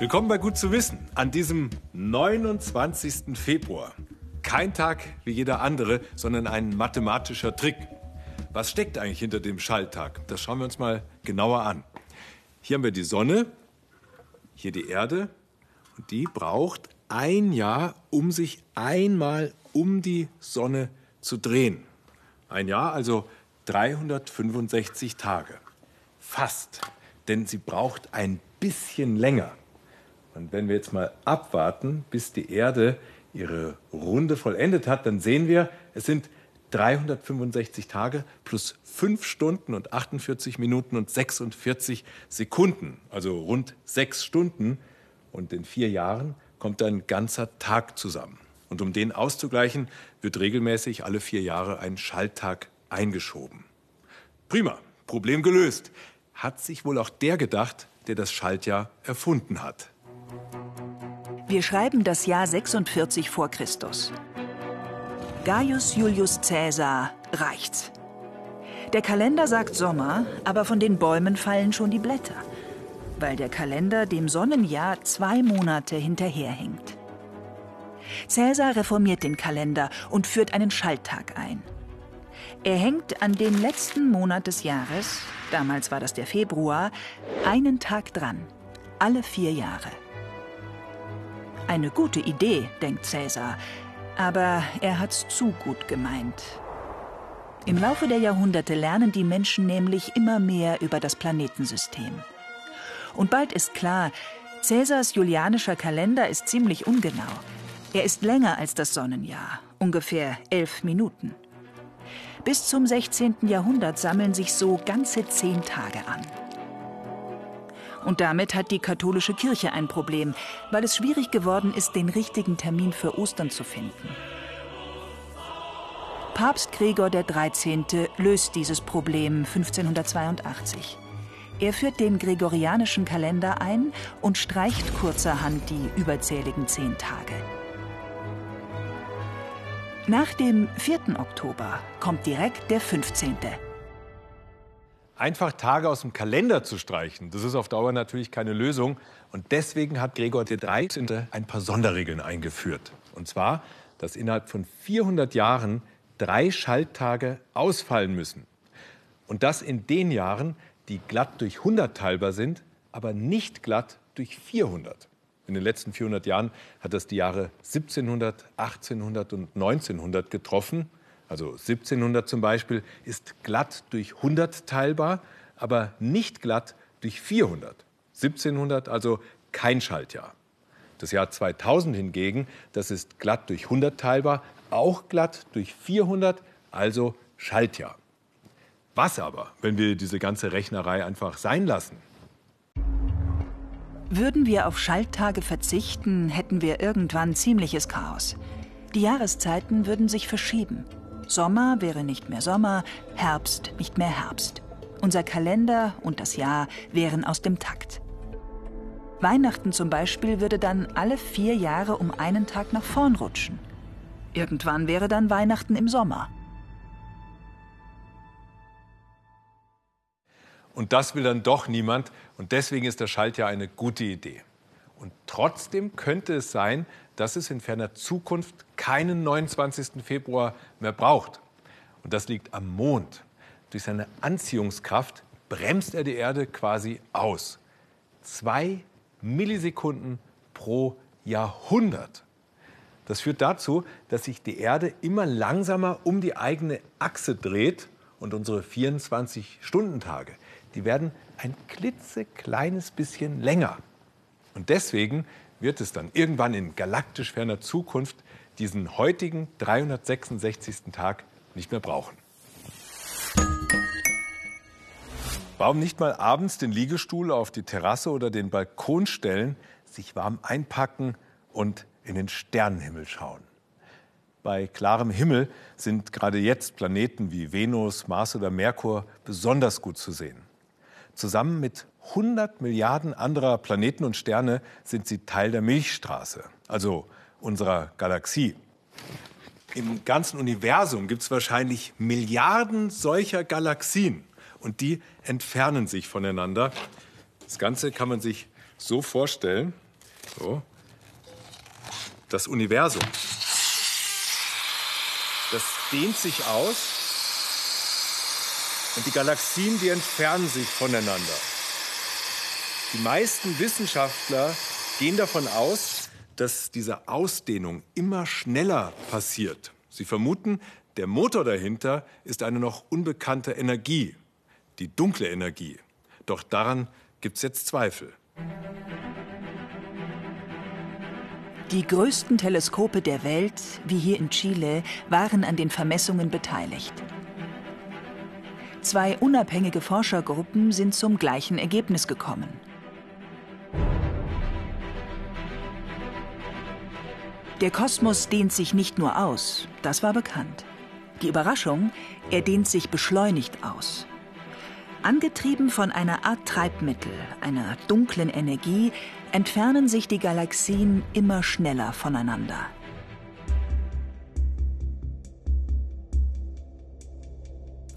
Willkommen bei Gut zu wissen an diesem 29. Februar. Kein Tag wie jeder andere, sondern ein mathematischer Trick. Was steckt eigentlich hinter dem Schalltag? Das schauen wir uns mal genauer an. Hier haben wir die Sonne, hier die Erde und die braucht ein Jahr, um sich einmal um die Sonne zu drehen. Ein Jahr, also 365 Tage. Fast, denn sie braucht ein bisschen länger. Und wenn wir jetzt mal abwarten, bis die Erde ihre Runde vollendet hat, dann sehen wir, es sind 365 Tage plus 5 Stunden und 48 Minuten und 46 Sekunden, also rund 6 Stunden. Und in vier Jahren kommt ein ganzer Tag zusammen. Und um den auszugleichen, wird regelmäßig alle vier Jahre ein Schalttag eingeschoben. Prima, Problem gelöst. Hat sich wohl auch der gedacht, der das Schaltjahr erfunden hat. Wir schreiben das Jahr 46 vor Christus. Gaius Julius Caesar reicht's. Der Kalender sagt Sommer, aber von den Bäumen fallen schon die Blätter, weil der Kalender dem Sonnenjahr zwei Monate hinterherhinkt. Caesar reformiert den Kalender und führt einen Schalttag ein. Er hängt an den letzten Monat des Jahres, damals war das der Februar, einen Tag dran, alle vier Jahre. Eine gute Idee, denkt Cäsar, aber er hat's zu gut gemeint. Im Laufe der Jahrhunderte lernen die Menschen nämlich immer mehr über das Planetensystem. Und bald ist klar, Cäsars julianischer Kalender ist ziemlich ungenau. Er ist länger als das Sonnenjahr, ungefähr elf Minuten. Bis zum 16. Jahrhundert sammeln sich so ganze zehn Tage an. Und damit hat die katholische Kirche ein Problem, weil es schwierig geworden ist, den richtigen Termin für Ostern zu finden. Papst Gregor XIII. löst dieses Problem 1582. Er führt den gregorianischen Kalender ein und streicht kurzerhand die überzähligen zehn Tage. Nach dem 4. Oktober kommt direkt der 15 einfach Tage aus dem Kalender zu streichen, das ist auf Dauer natürlich keine Lösung. Und deswegen hat Gregor XIII. ein paar Sonderregeln eingeführt. Und zwar, dass innerhalb von 400 Jahren drei Schalttage ausfallen müssen. Und das in den Jahren, die glatt durch 100 teilbar sind, aber nicht glatt durch 400. In den letzten 400 Jahren hat das die Jahre 1700, 1800 und 1900 getroffen. Also 1700 zum Beispiel ist glatt durch 100 teilbar, aber nicht glatt durch 400. 1700 also kein Schaltjahr. Das Jahr 2000 hingegen, das ist glatt durch 100 teilbar, auch glatt durch 400, also Schaltjahr. Was aber, wenn wir diese ganze Rechnerei einfach sein lassen? Würden wir auf Schalttage verzichten, hätten wir irgendwann ziemliches Chaos. Die Jahreszeiten würden sich verschieben. Sommer wäre nicht mehr Sommer, Herbst nicht mehr Herbst. Unser Kalender und das Jahr wären aus dem Takt. Weihnachten zum Beispiel würde dann alle vier Jahre um einen Tag nach vorn rutschen. Irgendwann wäre dann Weihnachten im Sommer. Und das will dann doch niemand. Und deswegen ist das Schaltjahr eine gute Idee. Und trotzdem könnte es sein, dass es in ferner Zukunft keinen 29. Februar mehr braucht. Und das liegt am Mond. Durch seine Anziehungskraft bremst er die Erde quasi aus. Zwei Millisekunden pro Jahrhundert. Das führt dazu, dass sich die Erde immer langsamer um die eigene Achse dreht und unsere 24-Stunden-Tage, die werden ein klitzekleines bisschen länger. Und deswegen wird es dann irgendwann in galaktisch ferner Zukunft diesen heutigen 366. Tag nicht mehr brauchen. Warum nicht mal abends den Liegestuhl auf die Terrasse oder den Balkon stellen, sich warm einpacken und in den Sternenhimmel schauen? Bei klarem Himmel sind gerade jetzt Planeten wie Venus, Mars oder Merkur besonders gut zu sehen. Zusammen mit 100 Milliarden anderer Planeten und Sterne sind sie Teil der Milchstraße, also unserer Galaxie. Im ganzen Universum gibt es wahrscheinlich Milliarden solcher Galaxien und die entfernen sich voneinander. Das Ganze kann man sich so vorstellen. So. Das Universum. Das dehnt sich aus und die Galaxien, die entfernen sich voneinander. Die meisten Wissenschaftler gehen davon aus, dass diese Ausdehnung immer schneller passiert. Sie vermuten, der Motor dahinter ist eine noch unbekannte Energie, die dunkle Energie. Doch daran gibt es jetzt Zweifel. Die größten Teleskope der Welt, wie hier in Chile, waren an den Vermessungen beteiligt. Zwei unabhängige Forschergruppen sind zum gleichen Ergebnis gekommen. Der Kosmos dehnt sich nicht nur aus, das war bekannt. Die Überraschung, er dehnt sich beschleunigt aus. Angetrieben von einer Art Treibmittel, einer dunklen Energie, entfernen sich die Galaxien immer schneller voneinander.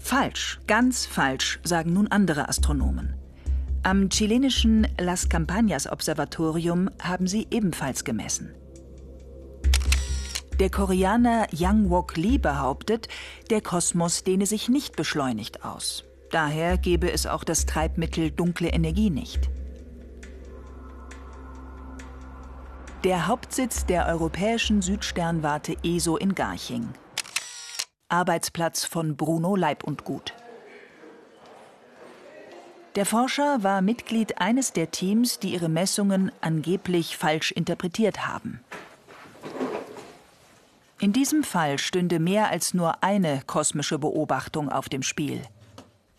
Falsch, ganz falsch, sagen nun andere Astronomen. Am chilenischen Las Campañas Observatorium haben sie ebenfalls gemessen. Der Koreaner Yang Wok Lee behauptet, der Kosmos dehne sich nicht beschleunigt aus. Daher gebe es auch das Treibmittel dunkle Energie nicht. Der Hauptsitz der europäischen Südsternwarte ESO in Garching. Arbeitsplatz von Bruno Leib und Gut. Der Forscher war Mitglied eines der Teams, die ihre Messungen angeblich falsch interpretiert haben. In diesem Fall stünde mehr als nur eine kosmische Beobachtung auf dem Spiel.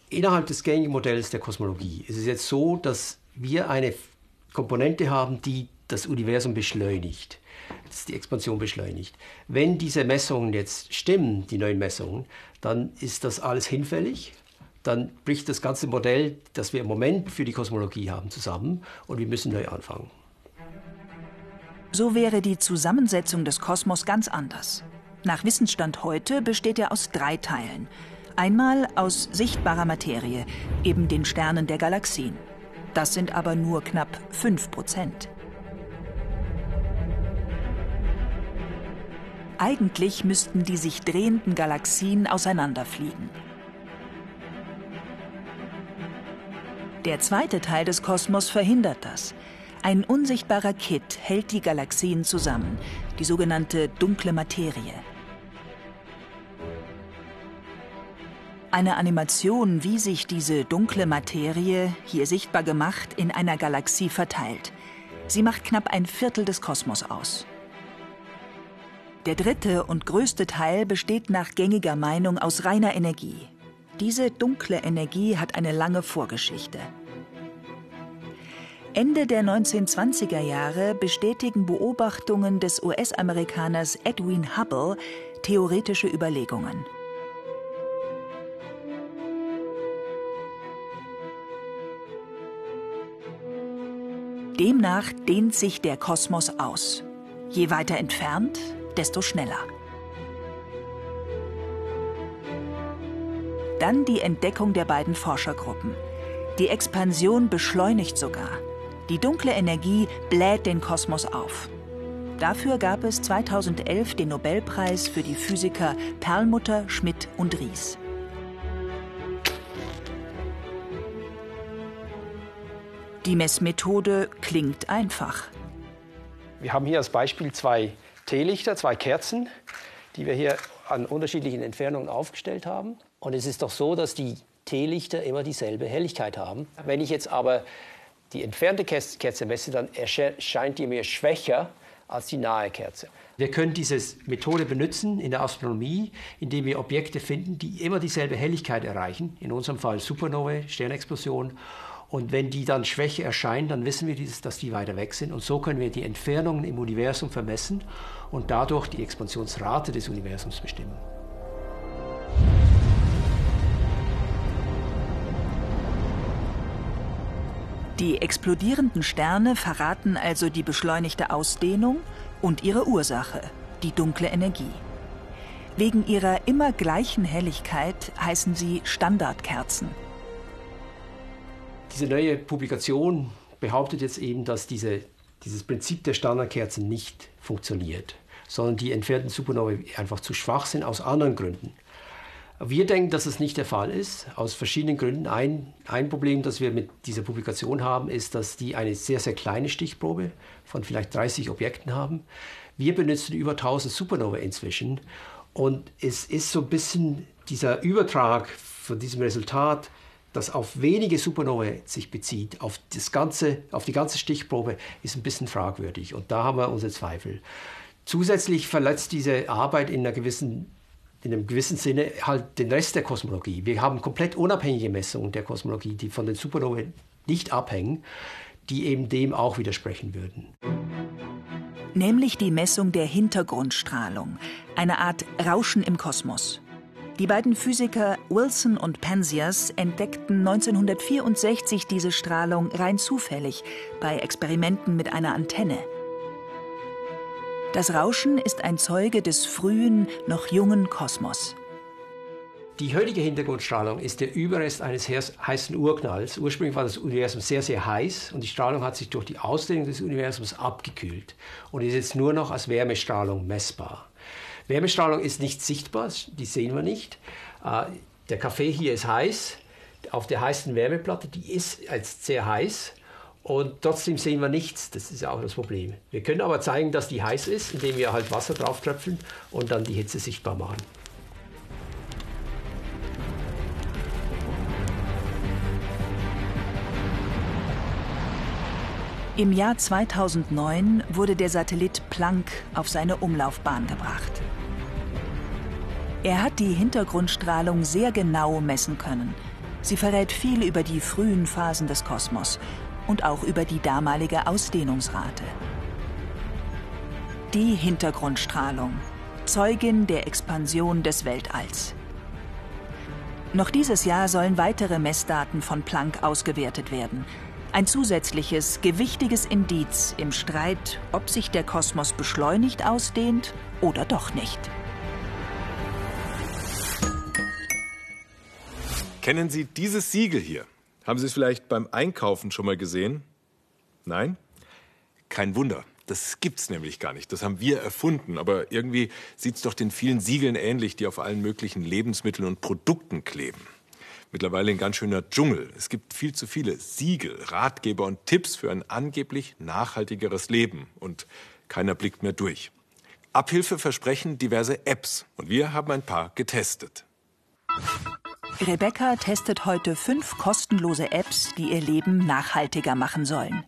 Innerhalb des gängigen Modells der Kosmologie ist es jetzt so, dass wir eine Komponente haben, die das Universum beschleunigt, dass die Expansion beschleunigt. Wenn diese Messungen jetzt stimmen, die neuen Messungen, dann ist das alles hinfällig. Dann bricht das ganze Modell, das wir im Moment für die Kosmologie haben, zusammen und wir müssen neu anfangen. So wäre die Zusammensetzung des Kosmos ganz anders. Nach Wissensstand heute besteht er aus drei Teilen. Einmal aus sichtbarer Materie, eben den Sternen der Galaxien. Das sind aber nur knapp 5 Prozent. Eigentlich müssten die sich drehenden Galaxien auseinanderfliegen. Der zweite Teil des Kosmos verhindert das. Ein unsichtbarer Kitt hält die Galaxien zusammen, die sogenannte dunkle Materie. Eine Animation, wie sich diese dunkle Materie, hier sichtbar gemacht, in einer Galaxie verteilt. Sie macht knapp ein Viertel des Kosmos aus. Der dritte und größte Teil besteht nach gängiger Meinung aus reiner Energie. Diese dunkle Energie hat eine lange Vorgeschichte. Ende der 1920er Jahre bestätigen Beobachtungen des US-Amerikaners Edwin Hubble theoretische Überlegungen. Demnach dehnt sich der Kosmos aus. Je weiter entfernt, desto schneller. Dann die Entdeckung der beiden Forschergruppen. Die Expansion beschleunigt sogar. Die dunkle Energie bläht den Kosmos auf. Dafür gab es 2011 den Nobelpreis für die Physiker Perlmutter, Schmidt und Ries. Die Messmethode klingt einfach. Wir haben hier als Beispiel zwei Teelichter, zwei Kerzen, die wir hier an unterschiedlichen Entfernungen aufgestellt haben. Und es ist doch so, dass die Teelichter immer dieselbe Helligkeit haben. Wenn ich jetzt aber die entfernte Kerze messe, dann erscheint die mir schwächer als die nahe Kerze. Wir können diese Methode benutzen in der Astronomie, indem wir Objekte finden, die immer dieselbe Helligkeit erreichen. In unserem Fall Supernovae, Sternexplosion. Und wenn die dann schwächer erscheinen, dann wissen wir, dass die weiter weg sind. Und so können wir die Entfernungen im Universum vermessen und dadurch die Expansionsrate des Universums bestimmen. Die explodierenden Sterne verraten also die beschleunigte Ausdehnung und ihre Ursache, die dunkle Energie. Wegen ihrer immer gleichen Helligkeit heißen sie Standardkerzen. Diese neue Publikation behauptet jetzt eben, dass diese, dieses Prinzip der Standardkerzen nicht funktioniert, sondern die entfernten Supernovae einfach zu schwach sind aus anderen Gründen. Wir denken, dass es nicht der Fall ist, aus verschiedenen Gründen. Ein, ein Problem, das wir mit dieser Publikation haben, ist, dass die eine sehr, sehr kleine Stichprobe von vielleicht 30 Objekten haben. Wir benutzen über 1000 Supernova inzwischen und es ist so ein bisschen dieser Übertrag von diesem Resultat, das auf wenige Supernovae sich bezieht, auf, das ganze, auf die ganze Stichprobe, ist ein bisschen fragwürdig. Und da haben wir unsere Zweifel. Zusätzlich verletzt diese Arbeit in einer gewissen in einem gewissen Sinne halt den Rest der Kosmologie. Wir haben komplett unabhängige Messungen der Kosmologie, die von den Supernovae nicht abhängen, die eben dem auch widersprechen würden. Nämlich die Messung der Hintergrundstrahlung, eine Art Rauschen im Kosmos. Die beiden Physiker Wilson und Penzias entdeckten 1964 diese Strahlung rein zufällig bei Experimenten mit einer Antenne. Das Rauschen ist ein Zeuge des frühen, noch jungen Kosmos. Die heutige Hintergrundstrahlung ist der Überrest eines heißen Urknalls. Ursprünglich war das Universum sehr, sehr heiß und die Strahlung hat sich durch die Ausdehnung des Universums abgekühlt und ist jetzt nur noch als Wärmestrahlung messbar. Wärmestrahlung ist nicht sichtbar, die sehen wir nicht. Äh, der Kaffee hier ist heiß. Auf der heißen Wärmeplatte, die ist als sehr heiß und trotzdem sehen wir nichts. Das ist auch das Problem. Wir können aber zeigen, dass die heiß ist, indem wir halt Wasser drauf tröpfeln und dann die Hitze sichtbar machen. Im Jahr 2009 wurde der Satellit Planck auf seine Umlaufbahn gebracht. Er hat die Hintergrundstrahlung sehr genau messen können. Sie verrät viel über die frühen Phasen des Kosmos und auch über die damalige Ausdehnungsrate. Die Hintergrundstrahlung, Zeugin der Expansion des Weltalls. Noch dieses Jahr sollen weitere Messdaten von Planck ausgewertet werden. Ein zusätzliches, gewichtiges Indiz im Streit, ob sich der Kosmos beschleunigt ausdehnt oder doch nicht. Kennen Sie dieses Siegel hier? Haben Sie es vielleicht beim Einkaufen schon mal gesehen? Nein? Kein Wunder. Das gibt's nämlich gar nicht. Das haben wir erfunden. Aber irgendwie sieht's doch den vielen Siegeln ähnlich, die auf allen möglichen Lebensmitteln und Produkten kleben. Mittlerweile ein ganz schöner Dschungel. Es gibt viel zu viele Siegel, Ratgeber und Tipps für ein angeblich nachhaltigeres Leben. Und keiner blickt mehr durch. Abhilfe versprechen diverse Apps. Und wir haben ein paar getestet. Rebecca testet heute fünf kostenlose Apps, die ihr Leben nachhaltiger machen sollen.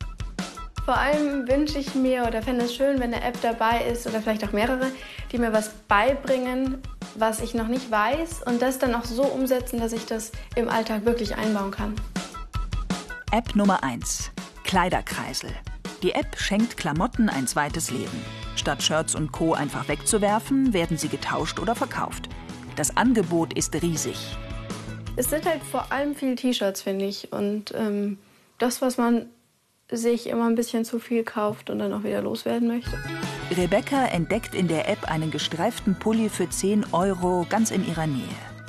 Vor allem wünsche ich mir oder fände es schön, wenn eine App dabei ist oder vielleicht auch mehrere, die mir was beibringen, was ich noch nicht weiß und das dann auch so umsetzen, dass ich das im Alltag wirklich einbauen kann. App Nummer 1. Kleiderkreisel. Die App schenkt Klamotten ein zweites Leben. Statt Shirts und Co. einfach wegzuwerfen, werden sie getauscht oder verkauft. Das Angebot ist riesig. Es sind halt vor allem viele T-Shirts, finde ich. Und ähm, das, was man sich immer ein bisschen zu viel kauft und dann auch wieder loswerden möchte. Rebecca entdeckt in der App einen gestreiften Pulli für 10 Euro ganz in ihrer Nähe.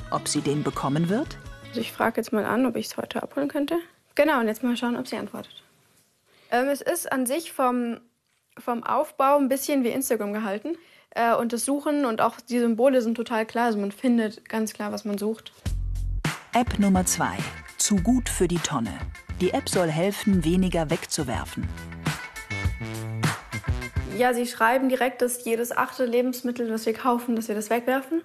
Ob sie den bekommen wird? Also ich frage jetzt mal an, ob ich es heute abholen könnte. Genau, und jetzt mal schauen, ob sie antwortet. Ähm, es ist an sich vom, vom Aufbau ein bisschen wie Instagram gehalten. Äh, und das Suchen und auch die Symbole sind total klar. Also man findet ganz klar, was man sucht. App Nummer 2. Zu gut für die Tonne. Die App soll helfen, weniger wegzuwerfen. Ja, sie schreiben direkt, dass jedes achte Lebensmittel, das wir kaufen, dass wir das wegwerfen.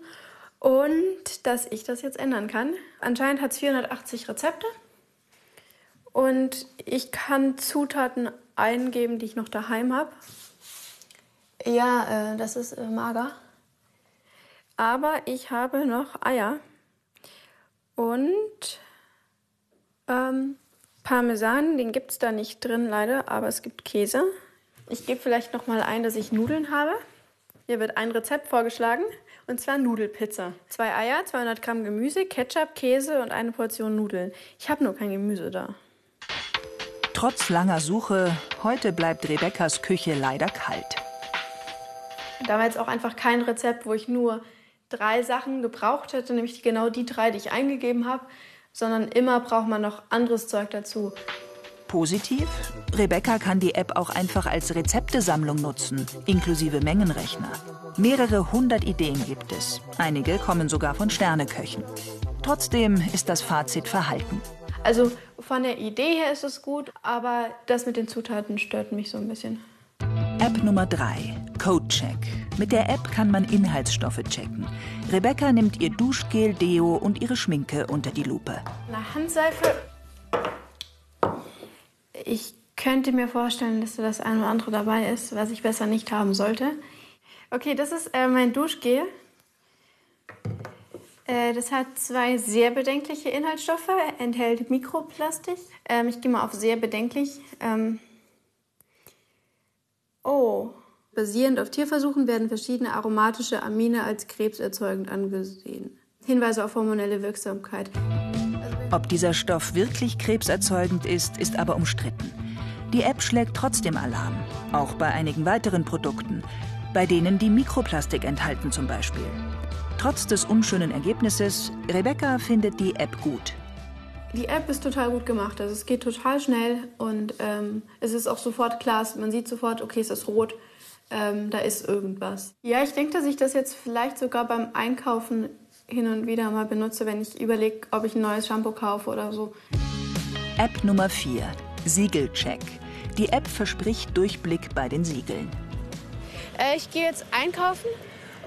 Und dass ich das jetzt ändern kann. Anscheinend hat es 480 Rezepte. Und ich kann Zutaten eingeben, die ich noch daheim habe. Ja, äh, das ist äh, mager. Aber ich habe noch Eier und ähm, Parmesan, den gibt es da nicht drin leider, aber es gibt Käse. Ich gebe vielleicht noch mal ein, dass ich Nudeln habe. Hier wird ein Rezept vorgeschlagen, und zwar Nudelpizza. Zwei Eier, 200 Gramm Gemüse, Ketchup, Käse und eine Portion Nudeln. Ich habe nur kein Gemüse da. Trotz langer Suche, heute bleibt Rebekkas Küche leider kalt. Da war jetzt auch einfach kein Rezept, wo ich nur drei Sachen gebraucht hätte, nämlich genau die drei, die ich eingegeben habe, sondern immer braucht man noch anderes Zeug dazu. Positiv? Rebecca kann die App auch einfach als Rezeptesammlung nutzen, inklusive Mengenrechner. Mehrere hundert Ideen gibt es. Einige kommen sogar von Sterneköchen. Trotzdem ist das Fazit verhalten. Also von der Idee her ist es gut, aber das mit den Zutaten stört mich so ein bisschen. App Nummer 3, Codecheck. Mit der App kann man Inhaltsstoffe checken. Rebecca nimmt ihr Duschgel, Deo und ihre Schminke unter die Lupe. Eine Handseife. Ich könnte mir vorstellen, dass da das eine oder andere dabei ist, was ich besser nicht haben sollte. Okay, das ist äh, mein Duschgel. Äh, das hat zwei sehr bedenkliche Inhaltsstoffe, enthält Mikroplastik. Ähm, ich gehe mal auf sehr bedenklich. Ähm oh. Basierend auf Tierversuchen werden verschiedene aromatische Amine als krebserzeugend angesehen. Hinweise auf hormonelle Wirksamkeit. Ob dieser Stoff wirklich krebserzeugend ist, ist aber umstritten. Die App schlägt trotzdem Alarm, auch bei einigen weiteren Produkten, bei denen die Mikroplastik enthalten zum Beispiel. Trotz des unschönen Ergebnisses, Rebecca findet die App gut. Die App ist total gut gemacht. Also es geht total schnell und ähm, es ist auch sofort klar. Man sieht sofort, okay, es ist rot, ähm, da ist irgendwas. Ja, ich denke, dass ich das jetzt vielleicht sogar beim Einkaufen hin und wieder mal benutze, wenn ich überlege, ob ich ein neues Shampoo kaufe oder so. App Nummer 4. Siegelcheck. Die App verspricht Durchblick bei den Siegeln. Äh, ich gehe jetzt einkaufen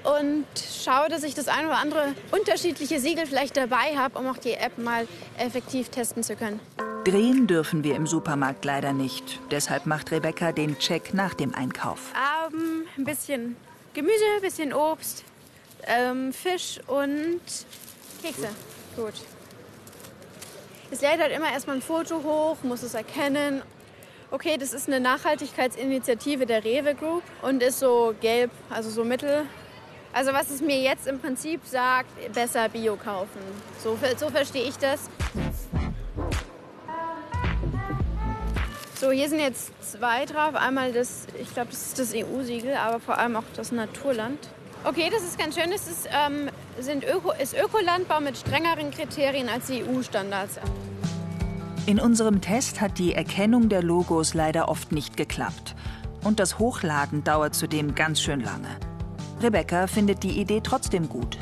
und schaue, dass ich das ein oder andere unterschiedliche Siegel vielleicht dabei habe, um auch die App mal effektiv testen zu können. Drehen dürfen wir im Supermarkt leider nicht. Deshalb macht Rebecca den Check nach dem Einkauf. Ähm, ein bisschen Gemüse, ein bisschen Obst, ähm, Fisch und Kekse. Gut. Es lädt halt immer erstmal ein Foto hoch, muss es erkennen. Okay, das ist eine Nachhaltigkeitsinitiative der Rewe Group und ist so gelb, also so mittel. Also was es mir jetzt im Prinzip sagt, besser Bio kaufen. So, so verstehe ich das. So, hier sind jetzt zwei drauf. Einmal das, ich glaube, das ist das EU-Siegel, aber vor allem auch das Naturland. Okay, das ist ganz schön. Es ist, ähm, sind Öko, ist Ökolandbau mit strengeren Kriterien als die EU-Standards. In unserem Test hat die Erkennung der Logos leider oft nicht geklappt. Und das Hochladen dauert zudem ganz schön lange. Rebecca findet die Idee trotzdem gut.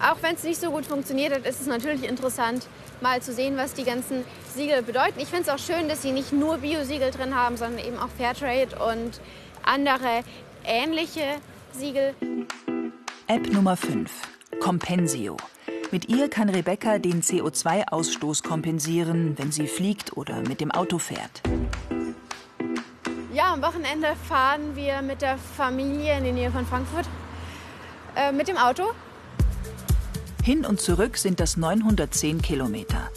Auch wenn es nicht so gut funktioniert hat, ist es natürlich interessant, mal zu sehen, was die ganzen Siegel bedeuten. Ich finde es auch schön, dass sie nicht nur Bio-Siegel drin haben, sondern eben auch Fairtrade und andere ähnliche Siegel. App Nummer 5. Compensio. Mit ihr kann Rebecca den CO2-Ausstoß kompensieren, wenn sie fliegt oder mit dem Auto fährt. Ja, am Wochenende fahren wir mit der Familie in die Nähe von Frankfurt äh, mit dem Auto. Hin und zurück sind das 910 Kilometer.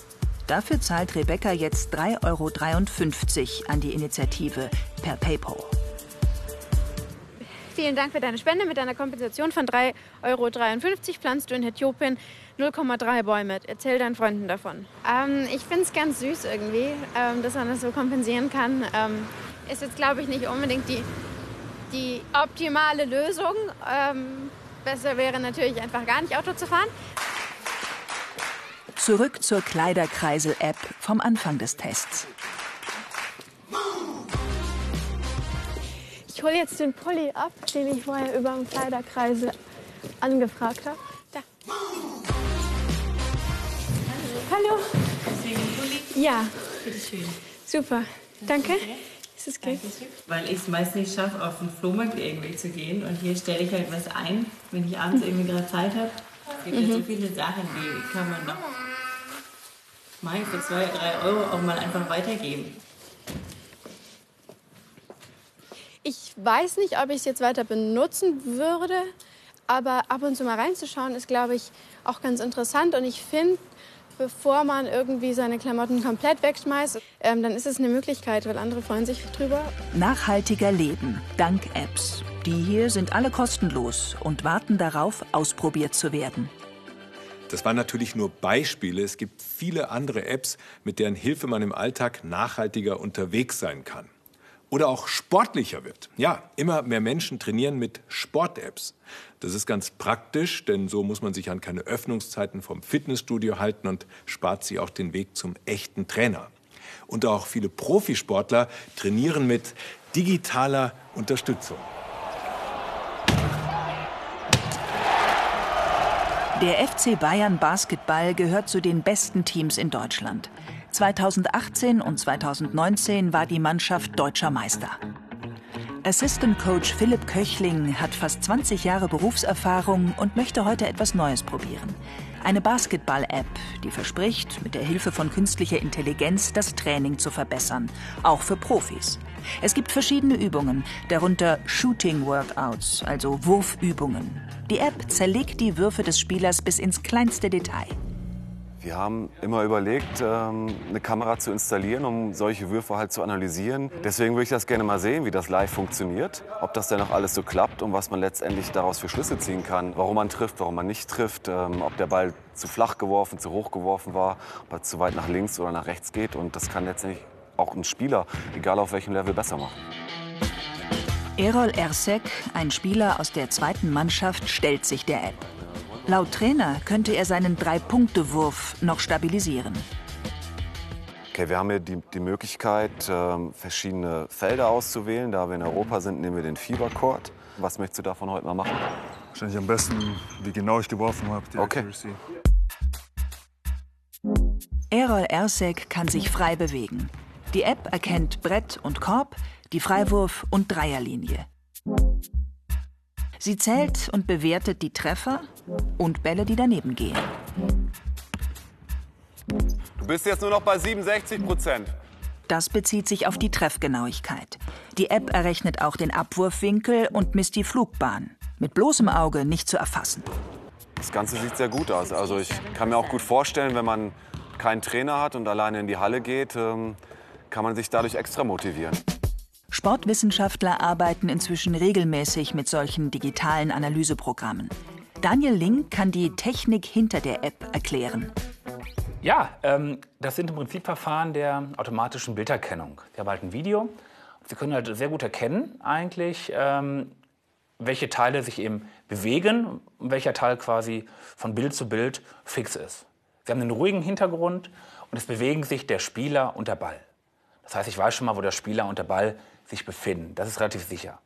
Dafür zahlt Rebecca jetzt 3,53 Euro an die Initiative per PayPal. Vielen Dank für deine Spende. Mit einer Kompensation von 3,53 Euro pflanzt du in Äthiopien 0,3 Bäume. Erzähl deinen Freunden davon. Ähm, ich finde es ganz süß irgendwie, ähm, dass man das so kompensieren kann. Ähm, ist jetzt, glaube ich, nicht unbedingt die, die optimale Lösung. Ähm, besser wäre natürlich einfach gar nicht Auto zu fahren. Zurück zur Kleiderkreisel-App vom Anfang des Tests. Ich hole jetzt den Pulli ab, den ich vorher über den Kleiderkreisel angefragt habe. Da. Hallo. Ja. Bitte schön. Super. Danke. Es okay? Weil ich es meist nicht schaffe, auf den Flohmarkt irgendwie zu gehen. Und hier stelle ich halt was ein, wenn ich abends irgendwie gerade Zeit habe. Es gibt ja so viele Sachen, die kann man noch mal für zwei, drei Euro auch mal einfach weitergeben. Ich weiß nicht, ob ich es jetzt weiter benutzen würde, aber ab und zu mal reinzuschauen ist, glaube ich, auch ganz interessant. Und ich finde, bevor man irgendwie seine Klamotten komplett wegschmeißt, ähm, dann ist es eine Möglichkeit, weil andere freuen sich drüber. Nachhaltiger Leben dank Apps. Die hier sind alle kostenlos und warten darauf, ausprobiert zu werden. Das waren natürlich nur Beispiele. Es gibt viele andere Apps, mit deren Hilfe man im Alltag nachhaltiger unterwegs sein kann oder auch sportlicher wird. Ja, immer mehr Menschen trainieren mit Sport-Apps. Das ist ganz praktisch, denn so muss man sich an keine Öffnungszeiten vom Fitnessstudio halten und spart sich auch den Weg zum echten Trainer. Und auch viele Profisportler trainieren mit digitaler Unterstützung. Der FC Bayern Basketball gehört zu den besten Teams in Deutschland. 2018 und 2019 war die Mannschaft deutscher Meister. Assistant Coach Philipp Köchling hat fast 20 Jahre Berufserfahrung und möchte heute etwas Neues probieren. Eine Basketball-App, die verspricht, mit der Hilfe von künstlicher Intelligenz das Training zu verbessern, auch für Profis. Es gibt verschiedene Übungen, darunter Shooting Workouts, also Wurfübungen. Die App zerlegt die Würfe des Spielers bis ins kleinste Detail. Wir haben immer überlegt, ähm, eine Kamera zu installieren, um solche Würfe halt zu analysieren. Deswegen würde ich das gerne mal sehen, wie das live funktioniert, ob das denn auch alles so klappt und was man letztendlich daraus für Schlüsse ziehen kann, warum man trifft, warum man nicht trifft, ähm, ob der Ball zu flach geworfen, zu hoch geworfen war, ob er zu weit nach links oder nach rechts geht. Und das kann letztendlich auch ein Spieler, egal auf welchem Level, besser machen. Erol Ersek, ein Spieler aus der zweiten Mannschaft, stellt sich der App. Laut Trainer könnte er seinen Drei-Punkte-Wurf noch stabilisieren. Okay, wir haben hier die, die Möglichkeit, ähm, verschiedene Felder auszuwählen. Da wir in Europa sind, nehmen wir den Fiebercourt. Was möchtest du davon heute mal machen? Wahrscheinlich am besten, wie genau ich geworfen habe, die Okay. Accuracy. Erol Ersek kann sich frei bewegen. Die App erkennt Brett und Korb, die Freiwurf- und Dreierlinie. Sie zählt und bewertet die Treffer und Bälle, die daneben gehen. Du bist jetzt nur noch bei 67 Prozent. Das bezieht sich auf die Treffgenauigkeit. Die App errechnet auch den Abwurfwinkel und misst die Flugbahn. Mit bloßem Auge nicht zu erfassen. Das Ganze sieht sehr gut aus. Also ich kann mir auch gut vorstellen, wenn man keinen Trainer hat und alleine in die Halle geht, ähm, kann man sich dadurch extra motivieren. Sportwissenschaftler arbeiten inzwischen regelmäßig mit solchen digitalen Analyseprogrammen. Daniel Link kann die Technik hinter der App erklären. Ja, ähm, das sind im Prinzip Verfahren der automatischen Bilderkennung. Wir haben halt ein Video. Sie können halt sehr gut erkennen, eigentlich, ähm, welche Teile sich eben bewegen und welcher Teil quasi von Bild zu Bild fix ist. Sie haben einen ruhigen Hintergrund und es bewegen sich der Spieler und der Ball. Das heißt, ich weiß schon mal, wo der Spieler und der Ball sich befinden. Das ist relativ sicher.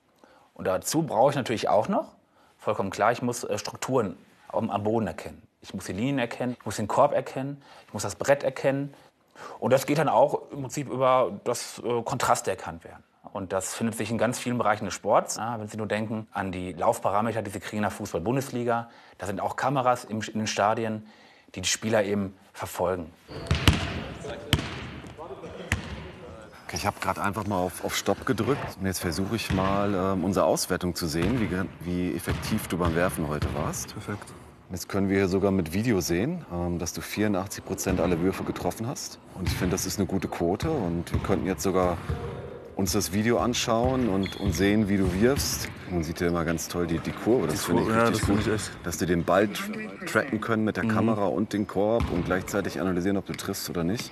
Und dazu brauche ich natürlich auch noch, vollkommen klar, ich muss äh, Strukturen am, Boden erkennen. Ich muss die Linien erkennen, ich muss den Korb erkennen, ich muss das Brett erkennen. Und das geht dann auch im Prinzip über das äh, Kontraste erkannt werden. Und das findet sich in ganz vielen Bereichen des Sports. Wenn Sie nur denken an die Laufparameter, die Sie kriegen in der Fußball-Bundesliga, da sind auch Kameras in den Stadien, die die Spieler eben verfolgen. Okay, ich habe gerade einfach mal auf, auf Stopp gedrückt. Und jetzt versuche ich mal, ähm, unsere Auswertung zu sehen, wie, wie effektiv du beim Werfen heute warst. Perfekt. Jetzt können wir hier sogar mit Video sehen, ähm, dass du 84 Prozent aller Würfe getroffen hast. Und ich finde, das ist eine gute Quote. Und wir könnten jetzt sogar uns das Video anschauen und, und sehen, wie du wirfst. Man sieht ja immer ganz toll die, die Kurve. Das finde ich ja, richtig das gut. ich echt. Dass die den Ball tr- tracken können mit der Kamera und den Korb und gleichzeitig analysieren, ob du triffst oder nicht.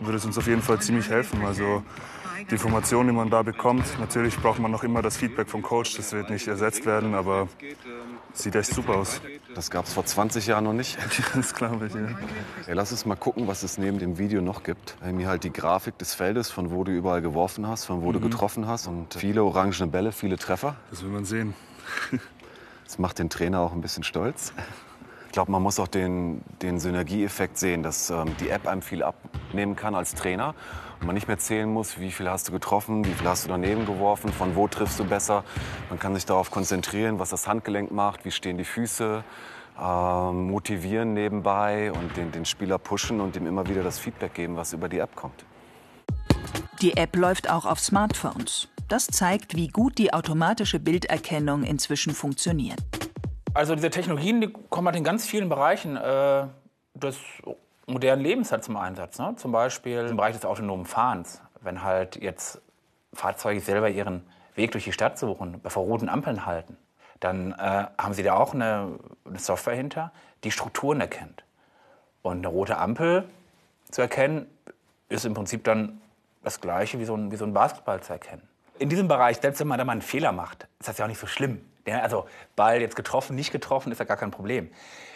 Würde es uns auf jeden Fall ziemlich helfen. Also die Informationen, die man da bekommt, natürlich braucht man noch immer das Feedback vom Coach. Das wird nicht ersetzt werden, aber sieht echt super aus. Das gab es vor 20 Jahren noch nicht. Das glaube ich. Ja. Ja, lass uns mal gucken, was es neben dem Video noch gibt. Hier halt die Grafik des Feldes, von wo du überall geworfen hast, von wo du getroffen hast. Und viele orangene Bälle, viele Treffer. Das will man sehen. Das macht den Trainer auch ein bisschen stolz. Ich glaube, man muss auch den, den Synergieeffekt sehen, dass ähm, die App einem viel abnehmen kann als Trainer. Und man nicht mehr zählen muss, wie viel hast du getroffen, wie viel hast du daneben geworfen, von wo triffst du besser. Man kann sich darauf konzentrieren, was das Handgelenk macht, wie stehen die Füße, ähm, motivieren nebenbei und den, den Spieler pushen und ihm immer wieder das Feedback geben, was über die App kommt. Die App läuft auch auf Smartphones. Das zeigt, wie gut die automatische Bilderkennung inzwischen funktioniert. Also diese Technologien, die kommen halt in ganz vielen Bereichen äh, des modernen Lebens halt zum Einsatz. Ne? Zum Beispiel im Bereich des autonomen Fahrens. Wenn halt jetzt Fahrzeuge selber ihren Weg durch die Stadt suchen, bei roten Ampeln halten, dann äh, haben sie da auch eine, eine Software hinter, die Strukturen erkennt. Und eine rote Ampel zu erkennen, ist im Prinzip dann das Gleiche wie so ein, wie so ein Basketball zu erkennen. In diesem Bereich, selbst wenn man da mal einen Fehler macht, ist das ja auch nicht so schlimm. Also Ball jetzt getroffen, nicht getroffen, ist ja gar kein Problem.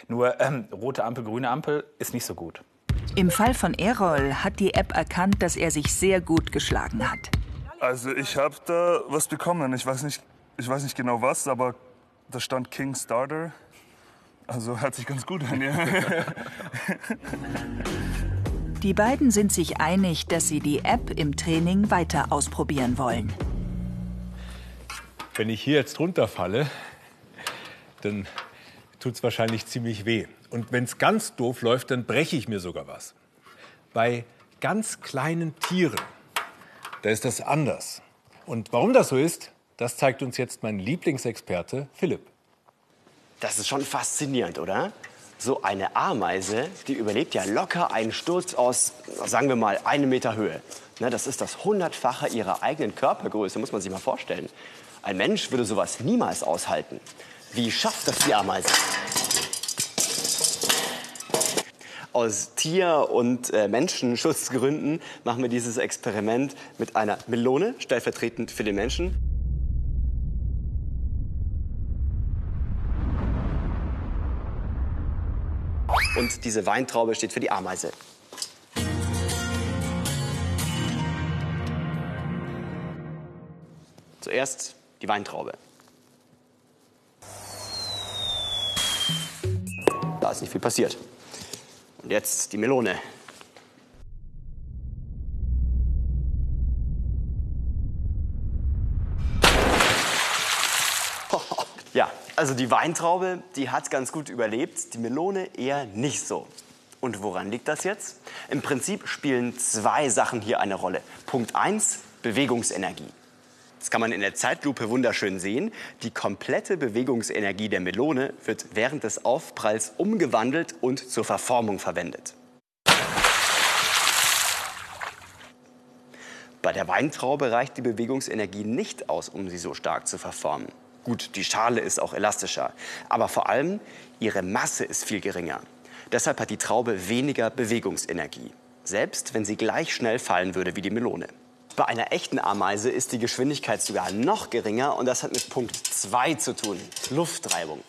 Nur ähm, rote Ampel, grüne Ampel ist nicht so gut. Im Fall von Errol hat die App erkannt, dass er sich sehr gut geschlagen hat. Also ich habe da was bekommen. Ich weiß, nicht, ich weiß nicht genau was, aber da stand King Starter. Also hört sich ganz gut an, ja. Die beiden sind sich einig, dass sie die App im Training weiter ausprobieren wollen. Wenn ich hier jetzt runterfalle, dann tut es wahrscheinlich ziemlich weh. Und wenn es ganz doof läuft, dann breche ich mir sogar was. Bei ganz kleinen Tieren, da ist das anders. Und warum das so ist, das zeigt uns jetzt mein Lieblingsexperte Philipp. Das ist schon faszinierend, oder? So eine Ameise, die überlebt ja locker einen Sturz aus, sagen wir mal, einem Meter Höhe. Das ist das hundertfache ihrer eigenen Körpergröße, muss man sich mal vorstellen. Ein Mensch würde sowas niemals aushalten. Wie schafft das die Ameise? Aus Tier- und äh, Menschenschutzgründen machen wir dieses Experiment mit einer Melone, stellvertretend für den Menschen. Und diese Weintraube steht für die Ameise. Zuerst die Weintraube. Da ist nicht viel passiert. Und jetzt die Melone. Ja, also die Weintraube, die hat ganz gut überlebt, die Melone eher nicht so. Und woran liegt das jetzt? Im Prinzip spielen zwei Sachen hier eine Rolle. Punkt 1, Bewegungsenergie. Das kann man in der Zeitlupe wunderschön sehen. Die komplette Bewegungsenergie der Melone wird während des Aufpralls umgewandelt und zur Verformung verwendet. Bei der Weintraube reicht die Bewegungsenergie nicht aus, um sie so stark zu verformen. Gut, die Schale ist auch elastischer, aber vor allem ihre Masse ist viel geringer. Deshalb hat die Traube weniger Bewegungsenergie, selbst wenn sie gleich schnell fallen würde wie die Melone. Bei einer echten Ameise ist die Geschwindigkeit sogar noch geringer und das hat mit Punkt 2 zu tun, Luftreibung.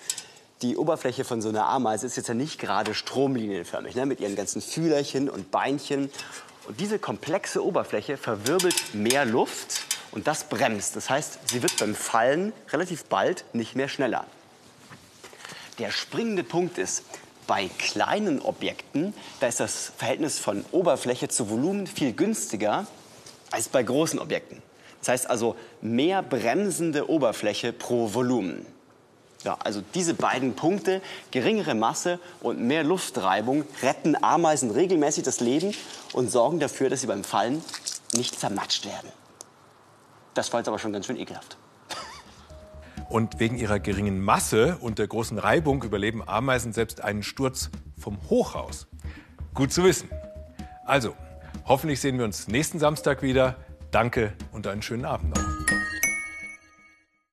Die Oberfläche von so einer Ameise ist jetzt ja nicht gerade stromlinienförmig, ne, mit ihren ganzen Fühlerchen und Beinchen. Und diese komplexe Oberfläche verwirbelt mehr Luft und das bremst. Das heißt, sie wird beim Fallen relativ bald nicht mehr schneller. Der springende Punkt ist, bei kleinen Objekten, da ist das Verhältnis von Oberfläche zu Volumen viel günstiger als bei großen Objekten. Das heißt also mehr bremsende Oberfläche pro Volumen. Ja, also diese beiden Punkte, geringere Masse und mehr Luftreibung, retten Ameisen regelmäßig das Leben und sorgen dafür, dass sie beim Fallen nicht zermatscht werden. Das war jetzt aber schon ganz schön ekelhaft. Und wegen ihrer geringen Masse und der großen Reibung überleben Ameisen selbst einen Sturz vom Hochhaus. Gut zu wissen. Also, hoffentlich sehen wir uns nächsten Samstag wieder. Danke und einen schönen Abend noch.